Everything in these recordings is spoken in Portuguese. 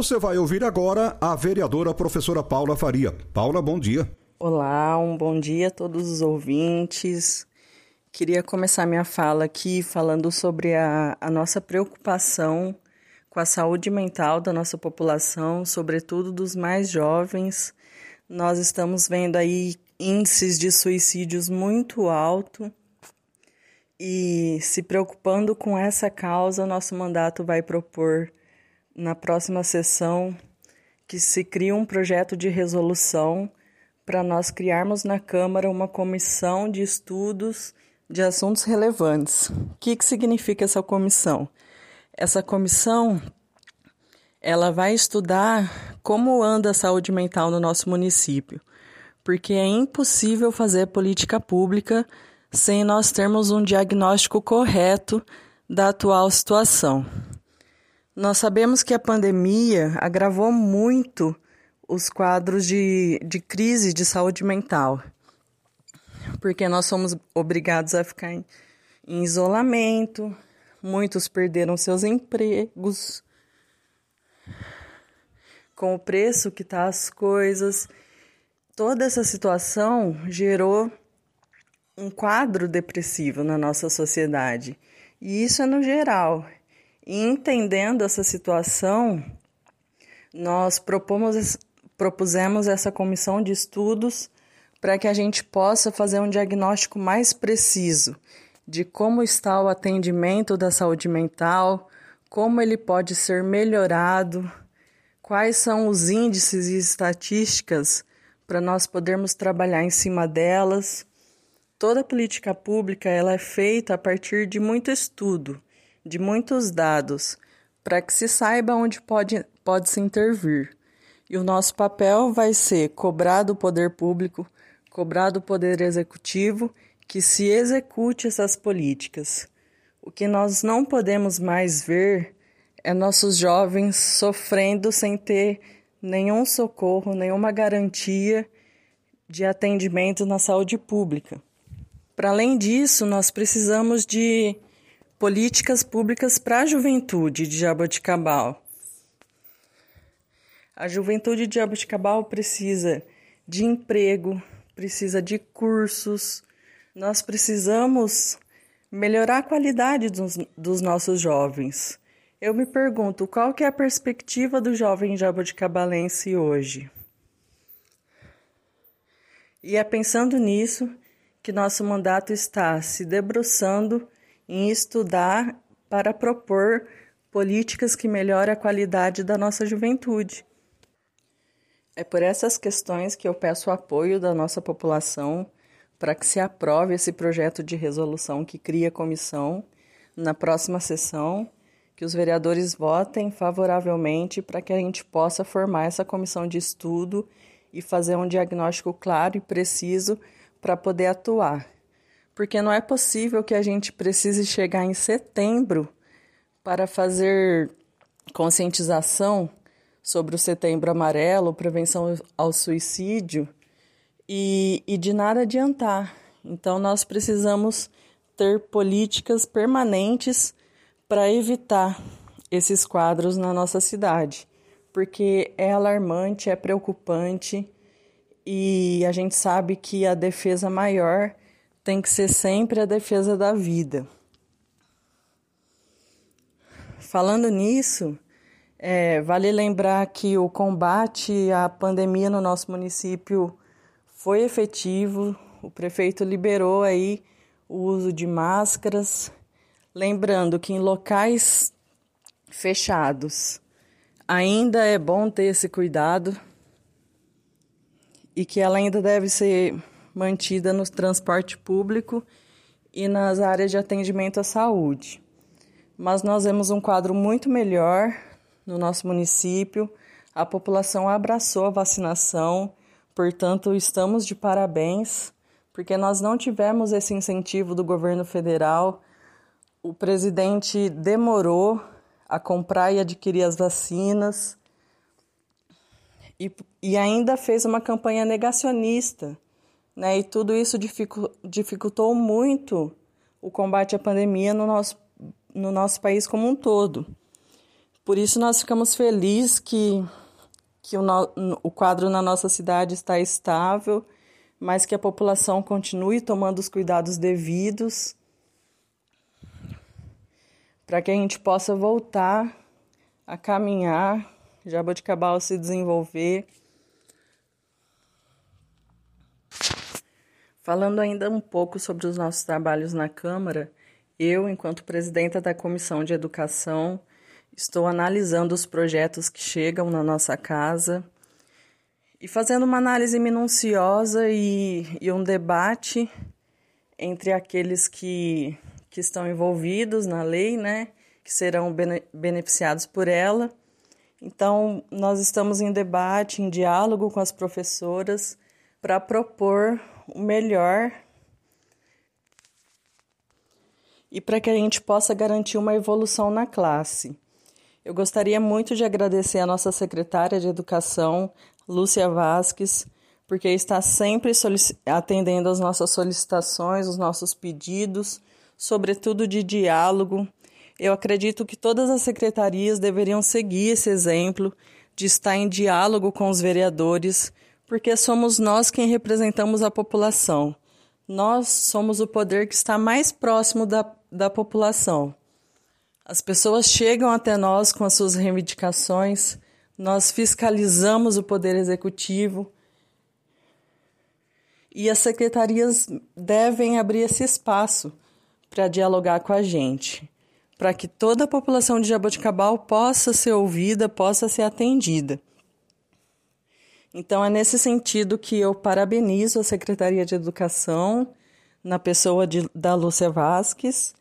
Você vai ouvir agora a vereadora professora Paula Faria. Paula, bom dia. Olá, um bom dia a todos os ouvintes. Queria começar minha fala aqui falando sobre a, a nossa preocupação com a saúde mental da nossa população, sobretudo dos mais jovens. Nós estamos vendo aí índices de suicídios muito alto e se preocupando com essa causa, nosso mandato vai propor na próxima sessão que se crie um projeto de resolução para nós criarmos na Câmara uma comissão de estudos de assuntos relevantes. O que, que significa essa comissão? Essa comissão ela vai estudar como anda a saúde mental no nosso município, porque é impossível fazer política pública sem nós termos um diagnóstico correto da atual situação. Nós sabemos que a pandemia agravou muito os quadros de, de crise de saúde mental, porque nós somos obrigados a ficar em, em isolamento, muitos perderam seus empregos, com o preço que tá as coisas. Toda essa situação gerou um quadro depressivo na nossa sociedade. E isso é no geral. E entendendo essa situação, nós propomos, propusemos essa comissão de estudos para que a gente possa fazer um diagnóstico mais preciso de como está o atendimento da saúde mental, como ele pode ser melhorado, quais são os índices e estatísticas para nós podermos trabalhar em cima delas. Toda política pública ela é feita a partir de muito estudo de muitos dados para que se saiba onde pode, pode se intervir. E o nosso papel vai ser cobrar do poder público, cobrar do poder executivo que se execute essas políticas. O que nós não podemos mais ver é nossos jovens sofrendo sem ter nenhum socorro, nenhuma garantia de atendimento na saúde pública. Para além disso, nós precisamos de Políticas públicas para a juventude de Jaboticabal. A juventude de Jaboticabal precisa de emprego, precisa de cursos. Nós precisamos melhorar a qualidade dos, dos nossos jovens. Eu me pergunto, qual que é a perspectiva do jovem jabuticabalense hoje? E é pensando nisso que nosso mandato está se debruçando em estudar para propor políticas que melhorem a qualidade da nossa juventude. É por essas questões que eu peço o apoio da nossa população para que se aprove esse projeto de resolução que cria a comissão na próxima sessão, que os vereadores votem favoravelmente para que a gente possa formar essa comissão de estudo e fazer um diagnóstico claro e preciso para poder atuar porque não é possível que a gente precise chegar em setembro para fazer conscientização sobre o Setembro Amarelo, prevenção ao suicídio e, e de nada adiantar. Então, nós precisamos ter políticas permanentes para evitar esses quadros na nossa cidade, porque é alarmante, é preocupante e a gente sabe que a defesa maior tem que ser sempre a defesa da vida. Falando nisso, é, vale lembrar que o combate à pandemia no nosso município foi efetivo. O prefeito liberou aí o uso de máscaras. Lembrando que em locais fechados ainda é bom ter esse cuidado e que ela ainda deve ser mantida no transporte público e nas áreas de atendimento à saúde. Mas nós vemos um quadro muito melhor no nosso município. A população abraçou a vacinação, portanto, estamos de parabéns, porque nós não tivemos esse incentivo do governo federal. O presidente demorou a comprar e adquirir as vacinas e, e ainda fez uma campanha negacionista. Né? E tudo isso dificultou muito o combate à pandemia no nosso, no nosso país como um todo. Por isso, nós ficamos felizes que, que o, no, o quadro na nossa cidade está estável, mas que a população continue tomando os cuidados devidos para que a gente possa voltar a caminhar, Jaboticabal se desenvolver. Falando ainda um pouco sobre os nossos trabalhos na Câmara, eu, enquanto presidenta da Comissão de Educação, estou analisando os projetos que chegam na nossa casa e fazendo uma análise minuciosa e, e um debate entre aqueles que que estão envolvidos na lei, né, que serão bene beneficiados por ela. Então, nós estamos em debate, em diálogo com as professoras para propor o melhor e para que a gente possa garantir uma evolução na classe. Eu gostaria muito de agradecer a nossa secretária de Educação, Lúcia Vasques, porque está sempre atendendo às nossas solicitações, os nossos pedidos sobretudo de diálogo. Eu acredito que todas as secretarias deveriam seguir esse exemplo de estar em diálogo com os vereadores, porque somos nós quem representamos a população. Nós somos o poder que está mais próximo da, da população. As pessoas chegam até nós com as suas reivindicações, nós fiscalizamos o poder executivo e as secretarias devem abrir esse espaço para dialogar com a gente, para que toda a população de Jaboticabal possa ser ouvida, possa ser atendida. Então, é nesse sentido que eu parabenizo a Secretaria de Educação, na pessoa de, da Lúcia Vasques,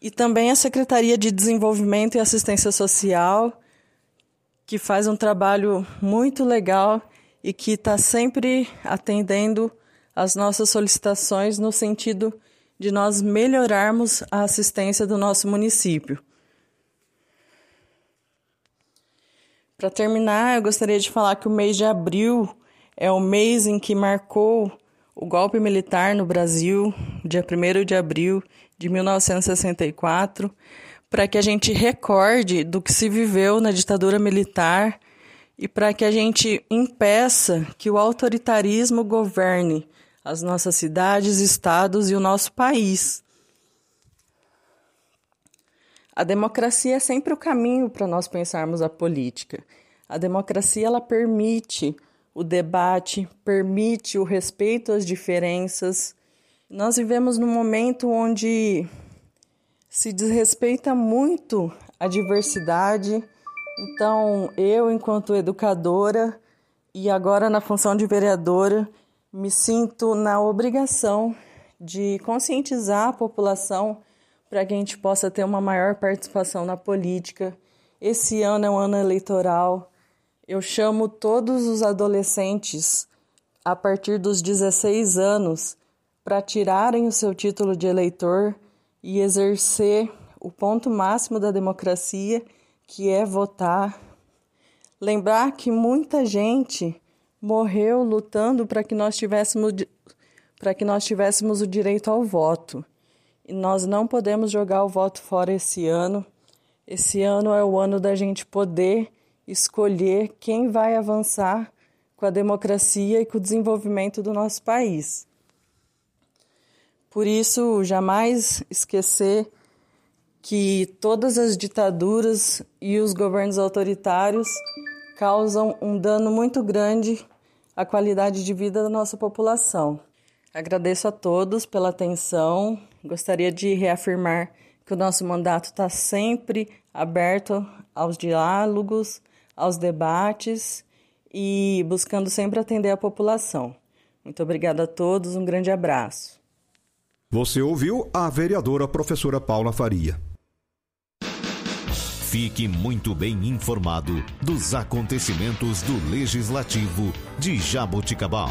e também a Secretaria de Desenvolvimento e Assistência Social, que faz um trabalho muito legal e que está sempre atendendo as nossas solicitações no sentido de nós melhorarmos a assistência do nosso município. Para terminar, eu gostaria de falar que o mês de abril é o mês em que marcou o golpe militar no Brasil, dia 1 de abril de 1964, para que a gente recorde do que se viveu na ditadura militar e para que a gente impeça que o autoritarismo governe as nossas cidades, estados e o nosso país. A democracia é sempre o caminho para nós pensarmos a política. A democracia ela permite o debate, permite o respeito às diferenças. Nós vivemos num momento onde se desrespeita muito a diversidade. Então, eu, enquanto educadora e agora na função de vereadora, me sinto na obrigação de conscientizar a população para que a gente possa ter uma maior participação na política. Esse ano é um ano eleitoral. Eu chamo todos os adolescentes a partir dos 16 anos para tirarem o seu título de eleitor e exercer o ponto máximo da democracia, que é votar. Lembrar que muita gente morreu lutando para que nós tivéssemos para que nós tivéssemos o direito ao voto. Nós não podemos jogar o voto fora esse ano. Esse ano é o ano da gente poder escolher quem vai avançar com a democracia e com o desenvolvimento do nosso país. Por isso, jamais esquecer que todas as ditaduras e os governos autoritários causam um dano muito grande a qualidade de vida da nossa população. Agradeço a todos pela atenção. Gostaria de reafirmar que o nosso mandato está sempre aberto aos diálogos, aos debates e buscando sempre atender a população. Muito obrigada a todos, um grande abraço. Você ouviu a vereadora professora Paula Faria. Fique muito bem informado dos acontecimentos do Legislativo de Jaboticabal.